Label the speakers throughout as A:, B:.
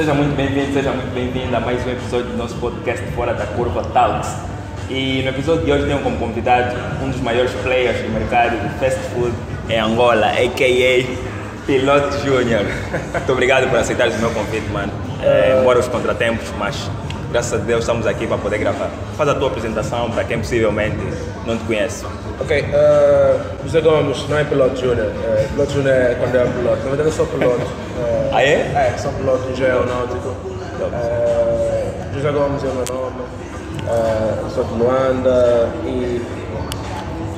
A: Seja muito bem-vindo, seja muito bem-vinda a mais um episódio do nosso podcast Fora da Curva Talks. E no episódio de hoje tenho como convidado um dos maiores players do mercado de fast food em Angola, a.k.a. Piloto Júnior. Muito obrigado por aceitar o meu convite, mano. É, embora os contratempos, mas graças a Deus estamos aqui para poder gravar. Faz a tua apresentação para quem possivelmente não te conhece.
B: Ok, uh, José Gomes não é piloto júnior. Uh, piloto júnior é quando é piloto. Na verdade eu sou piloto. Uh,
A: Ah, é?
B: É, sou piloto de aeronáutico. Uh, José Gomes é o meu nome. Uh, sou de Luanda e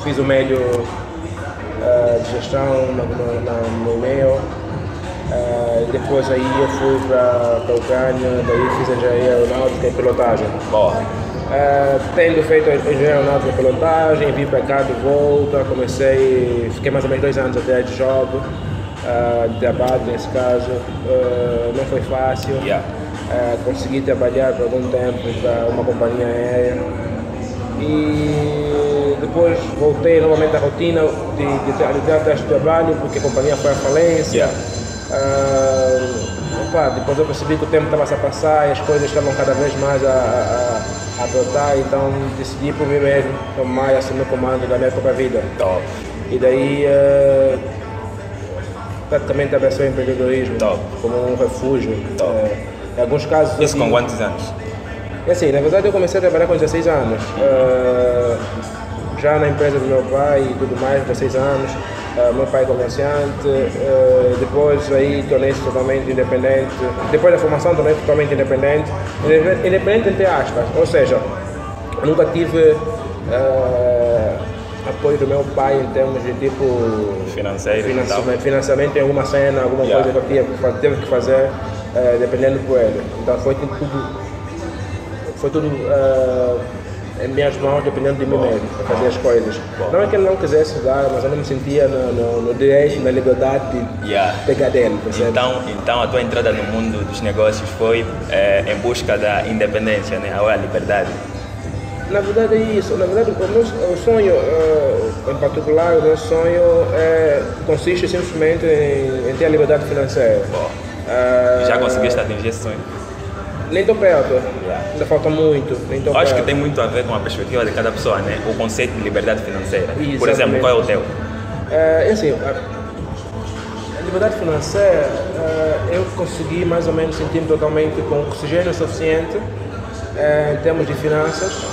B: fiz o médio uh, de gestão na, na, no e-mail. Depois aí eu fui para a Ucrânia, daí fiz engenharia aeronáutica e pilotagem.
A: Boa.
B: Uh, tendo feito engenharia aeronáutica e pilotagem, vim para cá de volta, comecei, fiquei mais ou menos dois anos até de job, uh, de trabalho nesse caso, uh, não foi fácil.
A: Yeah.
B: Consegui trabalhar por algum tempo para uma companhia aérea e depois voltei novamente à rotina de, de, de, de do trabalho porque a companhia foi à falência.
A: Yeah.
B: Opa, depois eu percebi que o tempo estava a passar e as coisas estavam cada vez mais a, a, a apertar, então decidi por mim mesmo tomar e assumir o comando da minha própria vida.
A: Top.
B: E daí uh, praticamente abraçou o empreendedorismo
A: Top.
B: como um refúgio.
A: Top.
B: Uh, em alguns casos.
A: Isso com quantos anos?
B: é assim, na verdade eu comecei a trabalhar com 16 anos. Uh, já na empresa do meu pai e tudo mais, 16 anos. Uh, meu pai é comerciante, uh, depois aí tornei-se totalmente independente. Depois da formação tornei-se totalmente independente. Independente entre aspas, ou seja, nunca tive uh, apoio do meu pai em termos de tipo
A: Financeiro
B: financiamento, financiamento em alguma cena, alguma
A: Yeah.
B: coisa que eu teve que fazer, eh, dependendo por ele. Então foi tudo, foi tudo eh, em minhas mãos, dependendo de mim mesmo, para fazer as coisas. Não é que ele não quisesse dar, mas eu não me sentia no, no, no direito, na liberdade de
A: Yeah.
B: pegar dele, percebe?
A: Então, então a tua entrada no mundo dos negócios foi eh, em busca da independência, né? ou a liberdade.
B: Na verdade é isso. Na verdade, o meu o sonho, eh, em particular, o meu sonho é, consiste simplesmente em, em ter a liberdade financeira.
A: Bom, já conseguiste atingir esse sonho?
B: Nem estou perto.
A: Yeah.
B: Ainda falta muito. Nem
A: Eu acho que
B: perto.
A: tem muito a ver com a perspectiva de cada pessoa, né? O conceito de liberdade financeira. Por
B: Exatamente.
A: exemplo, qual é o teu?
B: É, é assim, a, liberdade financeira, é, eu consegui mais ou menos sentir-me totalmente com oxigênio suficiente é, em termos de finanças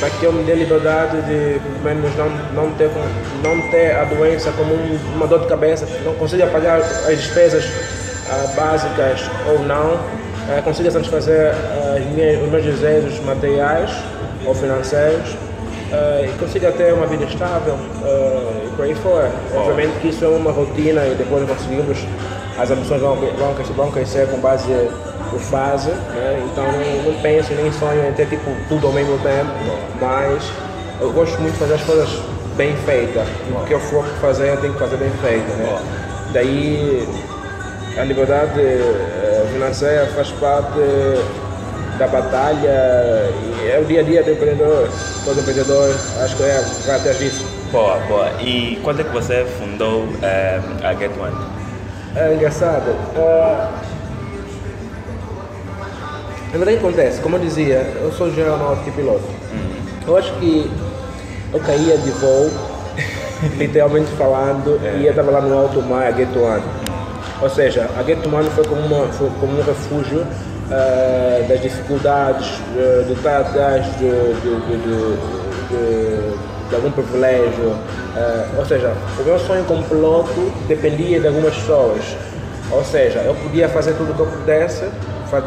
B: para que eu me dê liberdade de pelo menos não, não, ter, não ter a doença como um- uma dor de cabeça, não consiga pagar as despesas ah, básicas ou não, é, consiga satisfazer as minhas- os meus desejos materiais ou financeiros eh, e consiga ter uma vida estável eh, e por aí fora. Obviamente que isso é uma rotina e depois conseguimos, as ambições vão, vão, vão crescer com base por fase, né? então não, não penso nem sonho em ter tipo, tudo ao mesmo tempo, mas eu gosto muito de fazer as coisas bem feitas. O que eu for fazer, eu tenho que fazer bem feito. Né? Daí a liberdade eh, financeira faz parte da batalha e é o dia a dia do empreendedor. Todo empreendedor acho que é, vai atrás disso.
A: Boa, boa. E quando é que você fundou eh, a Get One?
B: É engraçado. ah, na verdade acontece, como eu dizia, eu sou aeronáutico e piloto. Eu acho que eu caía de voo, literalmente falando, e eu estava lá no alto mar, a Gate One. Ou seja, a Gate One foi como, uma, foi como um refúgio ah, das dificuldades, ah, de estar atrás de, de, de, de- algum privilégio. ah, ou seja, o meu sonho como piloto dependia de algumas pessoas. Ou seja, eu podia fazer tudo o que eu pudesse,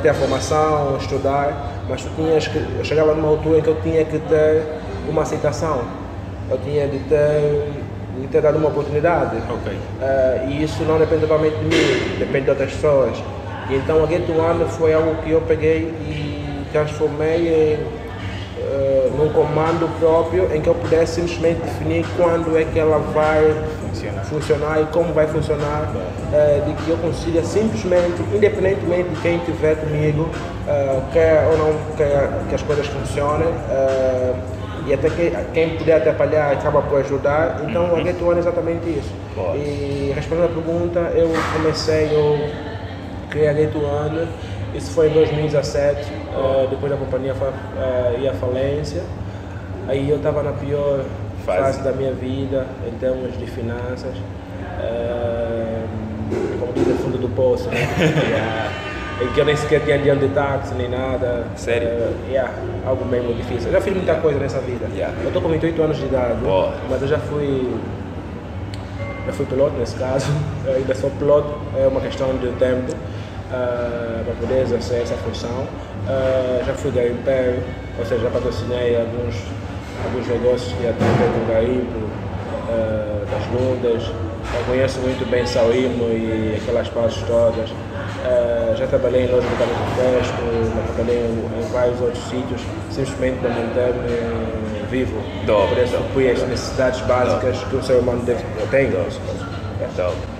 B: ter a formação, estudar, mas tu tinhas que, eu chegava numa altura em que eu tinha que ter uma aceitação. Eu tinha de ter, de ter dado uma oportunidade.
A: Ok.
B: Eh, e isso não depende totalmente de mim, depende de outras pessoas. E então a Get One foi algo que eu peguei e transformei em eh, num comando próprio em que eu pudesse simplesmente definir quando é que ela vai
A: Funcionar.
B: funcionar e como vai funcionar, eh, de que eu consiga simplesmente, independentemente de quem estiver comigo, eh, quer ou não quer que as coisas funcionem, e até que, quem puder atrapalhar acaba por ajudar. Então a Get One é exatamente isso.
A: Boa.
B: E respondendo a pergunta, eu comecei, eu criei a Get One Isso foi em 2017, uh, depois da companhia uh, ir à falência. Aí eu estava na pior fase. fase. da minha vida em termos de finanças. Uh, como diz, fundo do poço. Né? yeah. Em que eu nem sequer tinha dinheiro de táxi nem nada.
A: Sério? Uh,
B: yeah, algo mesmo difícil. Eu já fiz muita coisa nessa vida.
A: Yeah.
B: Eu estou com 28 anos de idade, Boa. mas eu já fui já fui piloto nesse caso, eu ainda sou piloto, é uma questão de tempo uh, para poder exercer essa função. Uh, já fui da Império, ou seja, já patrocinei alguns, alguns negócios que até com garimpo, uh, das Lundas. Eu conheço muito bem Sauímo e aquelas partes todas. Uh, já trabalhei em loja de carro de fresco, já trabalhei em, em, vários outros sítios, simplesmente para manter-me vivo.
A: Top,
B: Por isso, fui as necessidades básicas que o ser humano deve, tem.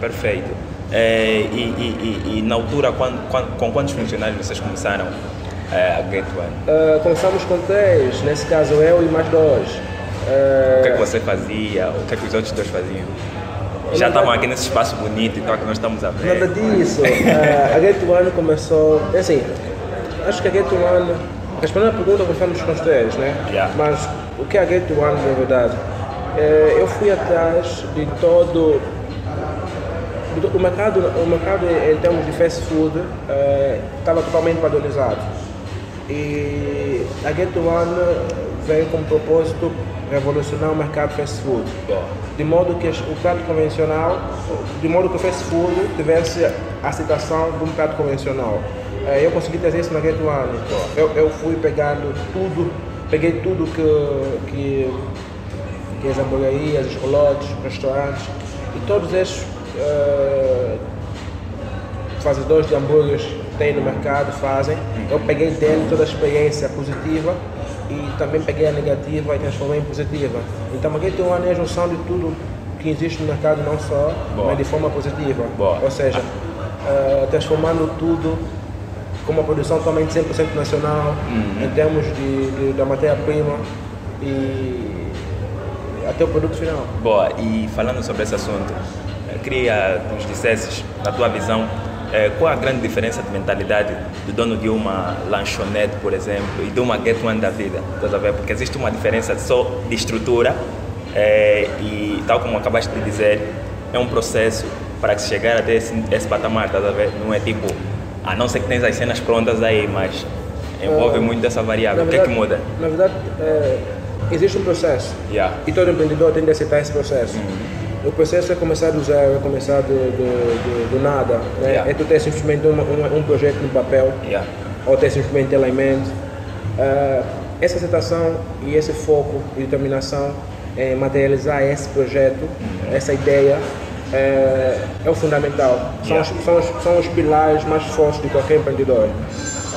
A: Perfeito. É, e, e, e, e, na altura, quando, quando, com quantos funcionários vocês começaram a Get One?
B: Uh, começamos com três, nesse caso eu e mais dois.
A: O que é que você fazia? O que é que os outros dois faziam? Já estavam aqui nesse espaço bonito e tal que nós estamos a ver.
B: Nada disso. uh, a Get One começou. É assim, acho que a Get One. Respondendo a pergunta, começamos com os três, né?
A: Yeah.
B: Mas o que é a Get One, na verdade? Uh, eu fui atrás de todo o mercado, o mercado em termos de fast food uh, estava totalmente padronizado. E a Get One veio com o propósito revolucionar o mercado fast food. De modo que o prato convencional, de modo que o fast food tivesse a citação de um prato convencional. Uh, eu consegui trazer isso na Get One. Eu, eu fui pegando tudo, peguei tudo que, que, que as hamburguerias, os colotes, restaurantes, e todos esses uh, fazedores de hambúrgueres têm no mercado, fazem. Eu peguei dele toda a experiência positiva e também peguei a negativa e transformei em positiva. Então aqui tem uma junção de tudo que existe no mercado, não só, Boa. mas de forma positiva.
A: Boa.
B: Ou seja, uh, transformando tudo com uma produção totalmente 100% nacional, uhum. em termos de, de da matéria-prima e até o produto final.
A: Boa, e falando sobre esse assunto, queria que nos dissesses, na tua visão, é, qual a grande diferença de mentalidade do dono de uma lanchonete, por exemplo, e de uma get one da vida? Estás a ver? Porque existe uma diferença só de estrutura é, e, tal como acabaste de dizer, é um processo para que se chegar até esse, esse patamar, estás a ver? Não é tipo, a não ser que tens as cenas prontas aí, mas envolve uh, muito dessa variável. O que é que muda?
B: Na verdade, é, existe um processo
A: yeah.
B: e todo empreendedor tem de aceitar esse processo. Uhum. O processo é começar do zero, é começar do, do, do, do nada. Né?
A: Yeah.
B: É tu ter simplesmente um, um, um projeto no papel,
A: yeah.
B: ou ter simplesmente ele em mente. Uh, essa aceitação e esse foco e determinação em materializar esse projeto, uhum. essa ideia, é, é o fundamental. São, yeah. os, são, os, são os pilares mais fortes de qualquer empreendedor.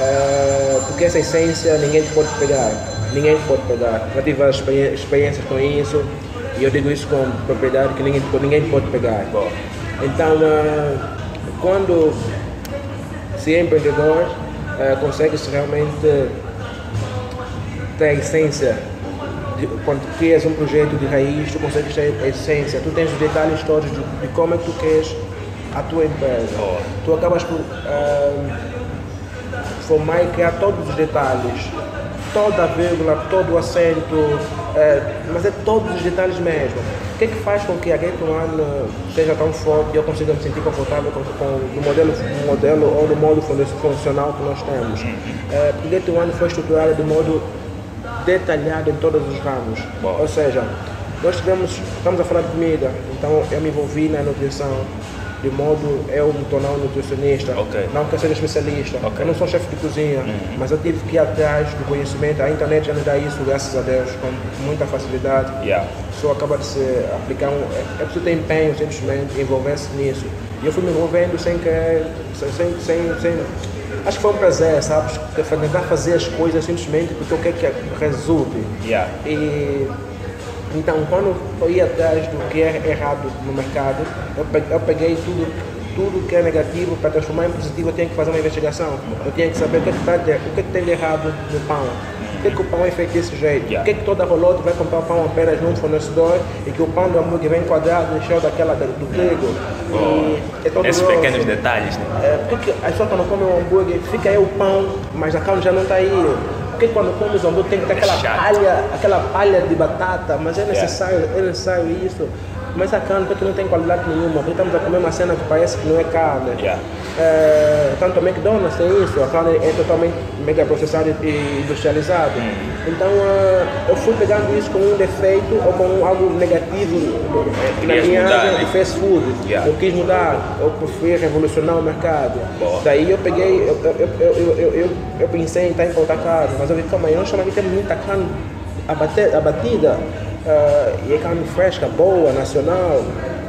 B: É, porque essa essência ninguém pode pegar. Ninguém pode pegar. Já tive experiências com isso e eu digo isso com propriedade que ninguém, ninguém pode pegar. Então, uh, quando se é empreendedor, uh, consegue-se realmente ter a essência. De, quando crias um projeto de raiz, tu consegues ter a essência. Tu tens os detalhes todos de, de como é que tu queres a tua empresa. Tu acabas por uh, formar e criar todos os detalhes toda a vírgula, todo o acento, é, mas é todos os detalhes mesmo. O que é que faz com que a Gate One seja tão forte e eu consiga me sentir confortável com, com o modelo, modelo ou do modo funcional que nós temos? É, porque Gate One foi estruturada de modo detalhado em todos os ramos.
A: Bom.
B: Ou seja, nós tivemos, estamos a falar de comida, então eu me envolvi na nutrição, de modo eu me tornar um nutricionista,
A: okay.
B: não quero ser especialista.
A: Okay.
B: Eu não sou chefe de cozinha, uhum. mas eu tive que ir atrás do conhecimento. A internet já me dá isso, graças a Deus, com muita facilidade.
A: Yeah.
B: Só acaba de se aplicar um. É preciso ter empenho, simplesmente, envolver-se nisso. E eu fui me envolvendo sem querer, sem, sem, sem, acho que foi um prazer, sabes? Tentar fazer as coisas simplesmente porque eu quero que resulte.
A: Yeah.
B: E então, quando eu ia atrás do que é errado no mercado, eu peguei tudo, tudo que é negativo para transformar em positivo, eu tinha que fazer uma investigação. Eu tinha que saber o que, é que, tá de, o que, é que tem de errado no pão. Por que, é que o pão é feito desse jeito? Por que, que toda rolote vai comprar o pão apenas num fornecedor e que o pão do hambúrguer vem quadrado e cheio daquela do trigo? E é
A: Esses
B: grosso.
A: pequenos detalhes, né?
B: É, porque a pessoa quando come um hambúrguer, fica aí o pão, mas a carne já não está aí. Porque quando come o hambúrguer tem que ter aquela palha, aquela palha de batata, mas é necessário, é necessário isso. Mas a carne porque não tem qualidade nenhuma, porque estamos a comer uma cena que parece que não é carne.
A: Yeah.
B: É, tanto o McDonald's tem isso, a carne é totalmente mega processada e industrializada. Então eh, eu fui pegando isso com um defeito ou com algo negativo eh, na minha
A: mudar,
B: área
A: né?
B: de fast food.
A: Yeah.
B: Eu quis mudar, eu fui revolucionar o mercado.
A: Boa.
B: Daí eu peguei, eu, eu, eu, eu, eu, eu, eu pensei em estar em carne, mas eu vi, calma aí, nós estamos aqui temos muita carne abatida, ah, e é carne fresca, boa, nacional,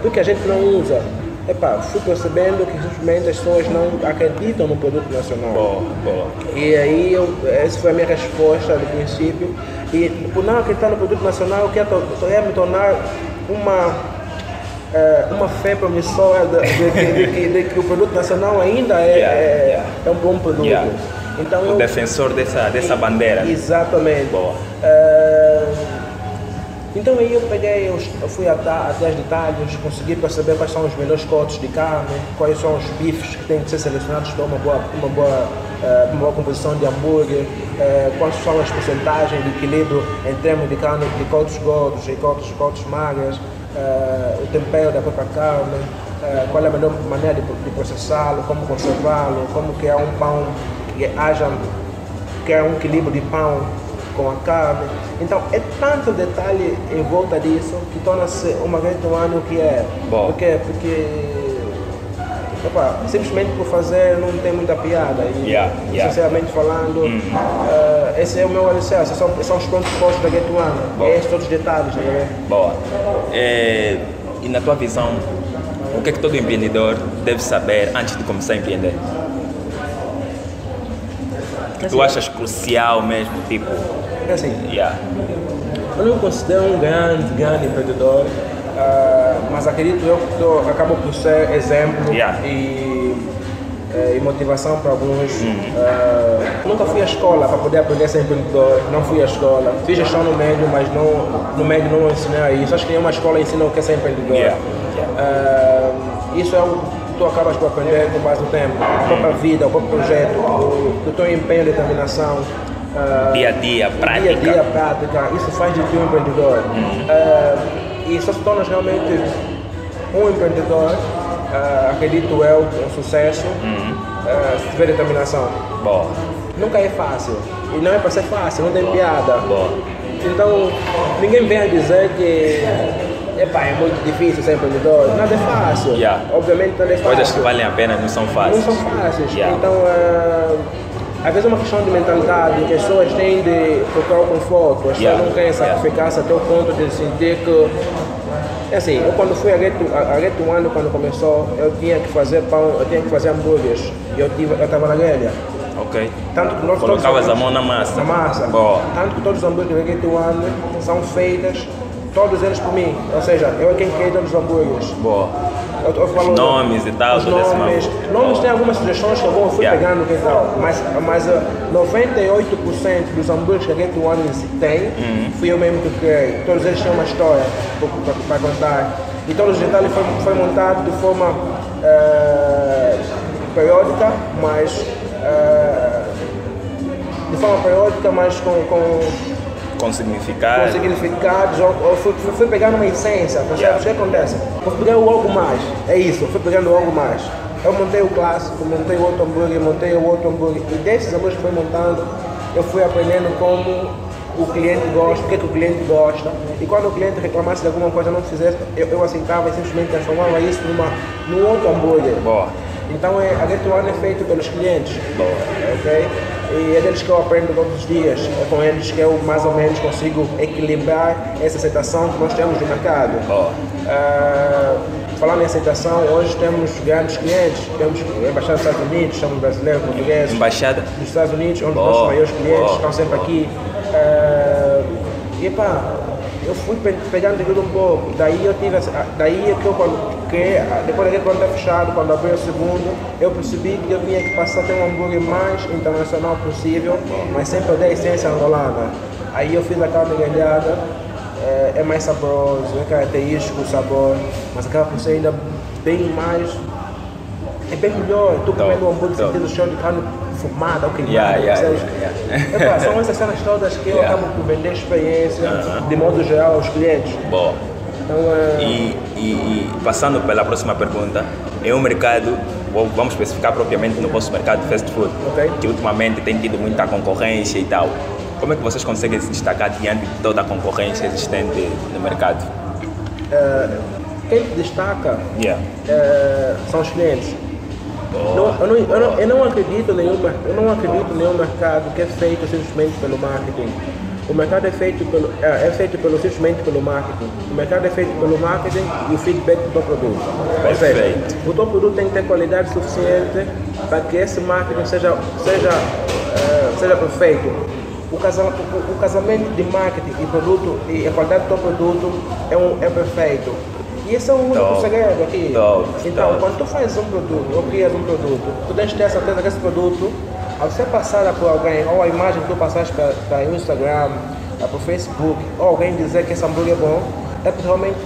B: do que a gente não usa. Epá, fui percebendo que simplesmente as pessoas não acreditam no produto nacional.
A: Boa, boa.
B: E aí, eu, essa foi a minha resposta do princípio. E por não acreditar no produto nacional, eu queria, me tornar uma, eh, uma fé promissora de, que, o produto nacional ainda é,
A: Yeah,
B: é,
A: yeah.
B: é um bom produto.
A: Yeah.
B: Então,
A: O
B: eu,
A: defensor dessa, dessa bandeira.
B: Exatamente.
A: Boa.
B: Eh, então aí eu peguei, eu fui até os detalhes, consegui perceber quais são os melhores cortes de carne, quais são os bifes que têm que ser selecionados para uma boa, uma boa, eh, uma boa composição de hambúrguer, eh, quais são as porcentagens de equilíbrio em termos de carne de cortes gordos e cortes, cortes magras, eh, o tempero da própria carne, qual é a melhor maneira de, de processá-lo, como conservá-lo, como criar um pão que haja criar um equilíbrio de pão com a carne. Então é tanto detalhe em volta disso que torna-se uma grande ano que é.
A: Bom.
B: Por quê? Porque opa, simplesmente por fazer não tem muita piada. E,
A: Yeah, yeah.
B: sinceramente falando, eh, esse é o meu alicerce, são, são os pontos postos da.
A: Bom.
B: É esses todos os detalhes, tá?
A: Boa. É, e na tua visão, o que é que todo empreendedor deve saber antes de começar a empreender? Que tu achas crucial mesmo, tipo,
B: É assim,
A: yeah,
B: Eu não considero um grande, grande empreendedor, ah, mas acredito eu que tô- acabo por ser exemplo
A: Yeah.
B: e, eh, e motivação para alguns. Ah, nunca fui à escola para poder aprender a ser empreendedor, não fui à escola. Fiz gestão no médio, mas não, no médio não ensinei isso. Acho que nenhuma escola ensina o que é ser empreendedor.
A: Yeah.
B: Ah, isso é o que tu acabas por aprender com base no tempo, a própria vida, o próprio projeto, o, o teu empenho e determinação. Ah,
A: dia a dia, prática.
B: Dia a dia, prática, isso faz de ti um empreendedor. Eh, e só se tornas realmente um empreendedor, eh, acredito eu, um sucesso, eh, se tiver determinação.
A: Boa.
B: Nunca é fácil. E não é para ser fácil, não tem piada.
A: Boa.
B: Então, ninguém vem a dizer que epá, é muito difícil ser empreendedor. Nada é fácil.
A: Yeah.
B: Obviamente nada é fácil.
A: Coisas que valem a pena não são
B: Não
A: fáceis.
B: são fáceis.
A: Yeah.
B: Então, eh, às vezes é uma questão de mentalidade que as pessoas têm de procurar o conforto. As pessoas
A: Yeah.
B: não querem
A: Yeah.
B: sacrificar-se até o ponto de sentir que. É assim, eu quando fui a Reto, a, One, quando começou, eu tinha que fazer pão, eu tinha que fazer hambúrgueres. E eu estava na grelha.
A: Ok.
B: Tanto que nós
A: Colocavas
B: todos-
A: a mão na massa.
B: na massa.
A: Boa.
B: Tanto que todos os hambúrgueres da Reto One são feitos, todos eles por mim. Ou seja, eu é quem criei todos os hambúrgueres.
A: Boa.
B: Eu, eu falo,
A: Os nomes e tal,
B: os nomes, nomes tem algumas sugestões que eu vou, fui
A: Yeah.
B: pegando que tal, mas, mas uh, 98% dos hambúrgueres que a Get One tem,
A: Uhum.
B: fui eu mesmo que criei. Todos eles têm uma história para contar. E todos os detalhes foi, foi montado de forma eh, periódica, mas eh, de forma periódica, mas com, com
A: Com significado.
B: com significados, ou, ou fui, fui, pegando uma essência, percebe?
A: Yeah.
B: O que acontece? Fui pegando algo mais, é isso, fui pegando algo mais. Eu montei o clássico, montei o outro hambúrguer, montei o outro hambúrguer, e desses hambúrgueres que fui montando, eu fui aprendendo como o cliente gosta, o que, é que o cliente gosta, e quando o cliente reclamasse de alguma coisa não fizesse, eu, eu aceitava e simplesmente transformava isso numa, num outro hambúrguer.
A: Boa.
B: Então é, a Get One é feito pelos clientes,
A: Boa.
B: ok? E é deles que eu aprendo todos os dias, é com eles que eu mais ou menos consigo equilibrar essa aceitação que nós temos no mercado.
A: Boa.
B: Ah, falando em aceitação, hoje temos grandes clientes, temos embaixada dos Estados Unidos, temos brasileiros, portugueses,
A: Embaixada.
B: dos Estados Unidos, onde os
A: Boa,
B: nossos maiores clientes
A: boa,
B: estão sempre aqui. Ah, e pá, eu fui pe- pegando tudo um pouco. Daí eu tive, daí é que eu quando criei, depois daquele quando está fechado, quando abri o segundo, eu percebi que eu tinha que passar a ter um hambúrguer mais internacional possível, mas sempre da essência angolana. Aí eu fiz a carne grelhada, é, é mais saboroso, é característico o sabor, mas acaba por ser ainda bem mais. É bem melhor. Tu comendo um hambúrguer sentindo o chão de carne fumada ou queimada.
A: Yeah, yeah, yeah, yeah.
B: Epá, são essas cenas todas que eu acabo por vender experiência, de modo geral, aos clientes.
A: Boa.
B: Então, é,
A: E, e- e passando pela próxima pergunta, é um mercado, vamos especificar propriamente no vosso mercado de fast food,
B: Ok.
A: que ultimamente tem tido muita concorrência e tal. Como é que vocês conseguem se destacar diante de toda a concorrência existente no mercado?
B: quem te destaca
A: Yeah.
B: é, são os clientes. Não- eu, não, eu, não, eu não acredito nenhum, eu não acredito em nenhum mercado que é feito simplesmente pelo marketing. O mercado é feito pelo, é, é feito pelo, simplesmente pelo marketing. O mercado é feito pelo marketing e o feedback do teu produto. Ou seja,
A: Perfeito.
B: o teu produto tem que ter qualidade suficiente para que esse marketing seja, seja, eh, seja perfeito. O, casa, o, o casamento de marketing e produto e a qualidade do teu produto é, um, é perfeito. E esse é o único
A: Top.
B: segredo aqui.
A: Top,
B: Então,
A: top.
B: quando tu fazes um produto ou crias um produto, tu tens que ter a certeza que esse produto, ao ser passado por alguém, ou a imagem que tu passaste para, o Instagram, para o Facebook, ou alguém dizer que esse hambúrguer é bom, é porque realmente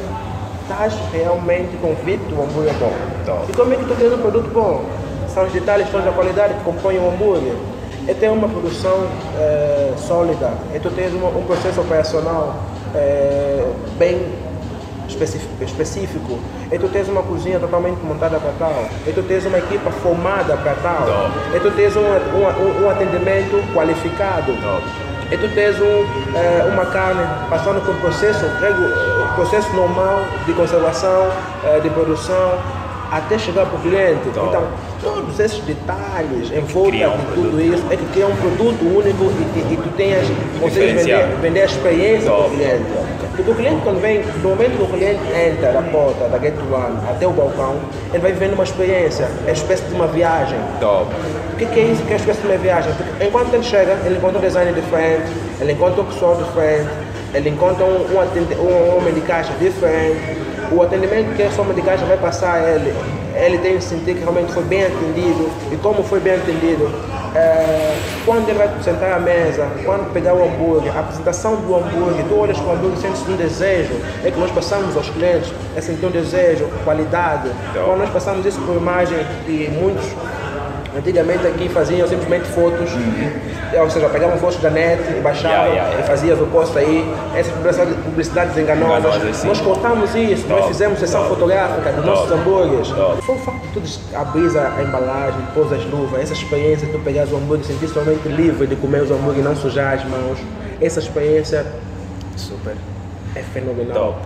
B: estás realmente convicto que o hambúrguer é bom. E como é que tu tens um produto bom? São os detalhes todos da qualidade que compõem o hambúrguer. É ter uma produção eh, sólida, é tu tens uma- um processo operacional eh, bem específico, e tu tens uma cozinha totalmente montada para tal, e tu tens uma equipa formada para tal,
A: Top.
B: e tu tens um, um, um atendimento qualificado,
A: Top.
B: e tu tens um, eh, uma carne passando por um processo, processo normal de conservação, eh, de produção, até chegar para o cliente.
A: Top.
B: Então, todos esses detalhes em volta
A: um
B: de
A: produto.
B: tudo isso é que cria um produto único e, e, e tu tenhas, consegues vender, vender a experiência para o cliente. Porque o cliente, quando vem, no momento que o cliente entra da porta, da Gate One até o balcão, ele vai vivendo uma experiência, é uma espécie de uma viagem.
A: Top.
B: O que, que é isso que é uma espécie de uma viagem? Porque enquanto ele chega, ele encontra um design diferente, ele encontra um pessoal diferente, ele encontra um, um, um homem de caixa diferente, o atendimento que esse homem de caixa vai passar a ele, ele tem que sentir que realmente foi bem atendido e como foi bem atendido. É, quando ele vai sentar à mesa, quando pegar o hambúrguer, a apresentação do hambúrguer, tu olhas para o hambúrguer sentes um desejo, é que nós passamos aos clientes, é sentir um desejo, qualidade. Quando nós passamos isso por imagem e muitos Antigamente aqui faziam simplesmente fotos, ou seja, pegavam fotos da net e baixavam
A: Yeah, yeah,
B: e faziam o post aí, essas publicidades, enganosas. Nós cortamos isso, nós
A: Top,
B: fizemos sessão
A: top,
B: fotográfica dos
A: top,
B: nossos hambúrgueres. Foi o facto de tu abrir a, embalagem, pôs as luvas, essa experiência de tu pegares o hambúrguer e sentir somente livre de comer os hambúrgueres e não sujar as mãos, essa experiência
A: Super.
B: é fenomenal.
A: Top.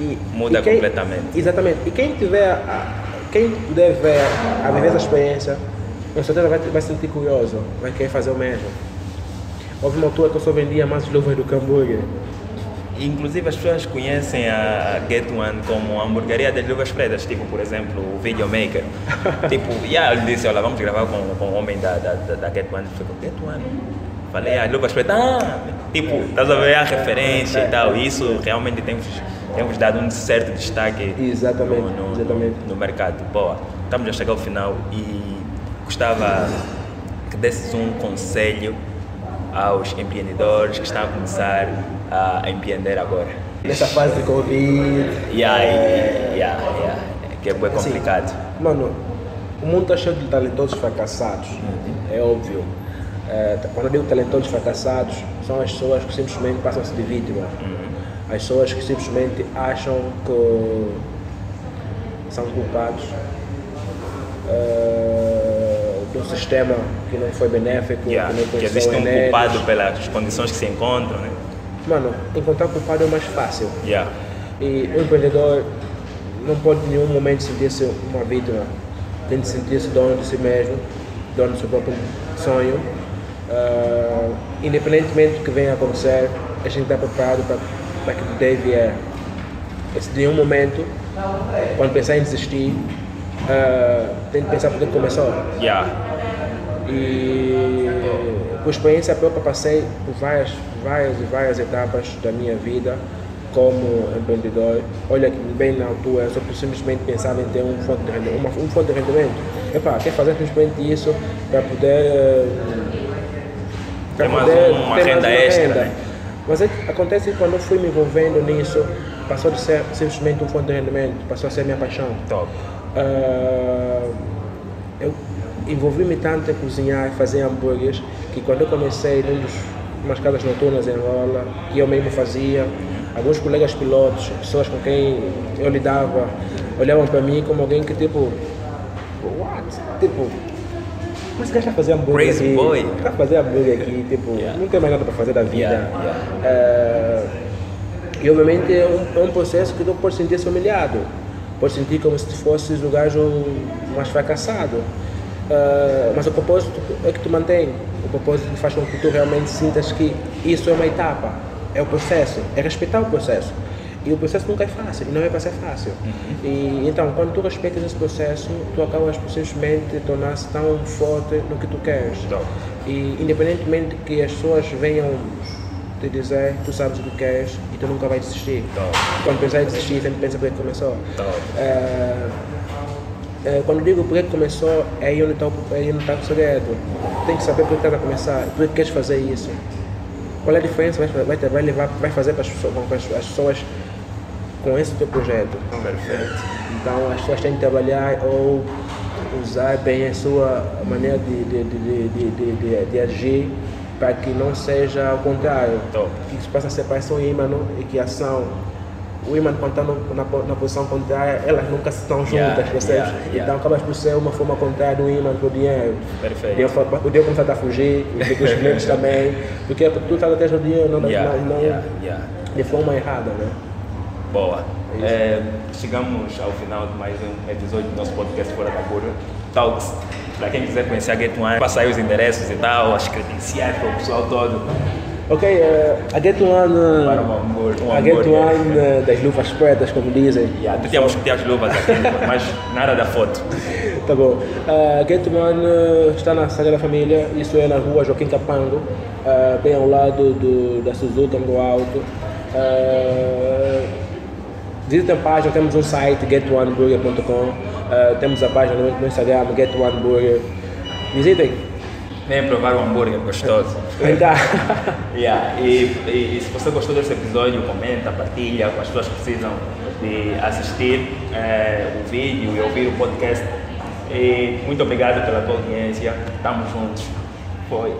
B: E,
A: Muda
B: e quem-
A: completamente.
B: Exatamente. E quem tiver, a- quem puder ver, a viver essa experiência, com certeza vai, vai se sentir curioso, vai querer fazer o mesmo. Houve uma altura que eu só vendia mais luvas do que hambúrguer.
A: Inclusive as pessoas conhecem a Get One como a hamburgueria das luvas pretas, tipo, por exemplo, o Videomaker. tipo, yeah, ele disse, olha, vamos gravar com, com o homem da, da, da, da Get One. Eu falei, Get One? Falei, as luvas pretas, ah! Tipo, estás a ver a referência e tal. E isso realmente temos, temos dado um certo destaque
B: Exatamente,
A: no, no,
B: exatamente.
A: no mercado. Boa, estamos a chegar ao final e gostava que desses um conselho aos empreendedores que estão a começar a, empreender agora.
B: Nessa fase de Covid.
A: Yeah, yeah, yeah, yeah. Que é bem
B: Assim,
A: complicado.
B: Mano, o mundo está cheio de talentosos fracassados. É óbvio. É, quando eu digo talentosos fracassados, são as pessoas que simplesmente passam-se de vítima. As pessoas que simplesmente acham que são culpados é, do sistema que não foi benéfico,
A: Yeah,
B: que não
A: que existe um
B: neles.
A: culpado pelas condições que se encontram, né?
B: Mano, encontrar culpado é mais fácil.
A: Yeah.
B: E o empreendedor não pode em nenhum momento sentir-se uma vítima, tem de sentir-se dono de si mesmo, dono do seu próprio sonho. Ah, independentemente do que venha a acontecer, a gente está preparado para, que o day vier. E se em nenhum momento, quando pensar em desistir, ah, tem de pensar por que começou.
A: Yeah.
B: E por experiência própria passei por várias, várias e várias etapas da minha vida como empreendedor. Olha que bem na altura eu só simplesmente pensava em ter um fonte de rendimento. Uma, um fonte de rendimento. Epá, quer fazer simplesmente isso para poder, eh, para
A: Ter mais
B: poder
A: uma
B: ter
A: renda extra, né?
B: Mas é acontece que quando eu fui me envolvendo nisso, passou de ser simplesmente um fonte de rendimento, passou a ser minha paixão.
A: Top.
B: Uh, eu envolvi-me tanto em cozinhar e fazer hambúrgueres que quando eu comecei num dos umas casas noturnas em Angola, que eu mesmo fazia, alguns colegas pilotos, pessoas com quem eu lidava, olhavam para mim como alguém que tipo, what? Tipo, mas você quer fazer hambúrguer
A: Crazy
B: aqui?
A: boy.
B: Quer fazer hambúrguer aqui? Tipo,
A: Yeah.
B: não tem mais nada para fazer da vida.
A: Yeah, yeah.
B: Eh, e obviamente é um, é um processo que tu pode sentir-se humilhado. Pode sentir como se fosses o gajo mais fracassado. Eh, mas o propósito é que tu mantém. O propósito faz com que tu realmente sintas que isso é uma etapa. É o processo. É respeitar o processo. E o processo nunca é fácil, e não é para ser fácil. E então, quando tu respeitas esse processo, tu acabas por simplesmente tornar-se tão forte no que tu queres.
A: Top.
B: E independentemente que as pessoas venham te dizer, tu sabes o que queres e tu nunca vais desistir.
A: Top.
B: Quando pensar em desistir, sempre pensa porque começou.
A: Top.
B: É, é, quando digo porque começou, é aí onde está o, é está o segredo. Tem que saber porque estás a começar, porque queres fazer isso. Qual é a diferença vai, vai, vai, levar, vai fazer para as pessoas, com as, as pessoas com esse teu projeto?
A: Perfeito.
B: Então as pessoas têm que trabalhar ou usar bem a sua maneira de, de, de, de, de, de, de agir para que não seja ao contrário.
A: Top.
B: Que isso possa ser parece um ímã e que a ação, o ímã quando está na, na posição contrária, elas nunca estão juntas,
A: Yeah,
B: percebes?
A: yeah, yeah.
B: Então acabas por ser uma forma contrária do ímã para o dinheiro.
A: Perfeito.
B: Eu, o dinheiro começa a fugir, os clientes também, porque tu estás atrás do dinheiro, não, não, de forma errada, né?
A: Boa.
B: É.
A: É, chegamos ao final de mais um episódio do nosso podcast Fora da Curva. Talks. Para quem quiser conhecer a Get One, passa aí os endereços e tal, as credenciais para o pessoal todo.
B: Ok, eh, a Get One. eh,
A: Para um hambúrguer. Um
B: a Get
A: hambúrguer.
B: One eh, das luvas pretas, como dizem.
A: Yeah, tínhamos que ter as luvas aqui, mas nada da foto.
B: Tá bom. A Get One está na Sagrada Família, isso é na rua Joaquim Capango, eh, bem ao lado do, da Suzuka, no Alto. Eh, Visitem a página, temos um site, getoneburger.com, eh, temos a página no, no Instagram, Get One Burger. Visitem.
A: Vem provar um hambúrguer gostoso.
B: Cá.
A: Yeah, e, e- e se você gostou desse episódio, comenta, partilha com as pessoas que precisam de assistir eh, o vídeo e ouvir o podcast. E muito obrigado pela tua audiência. Estamos juntos. Foi.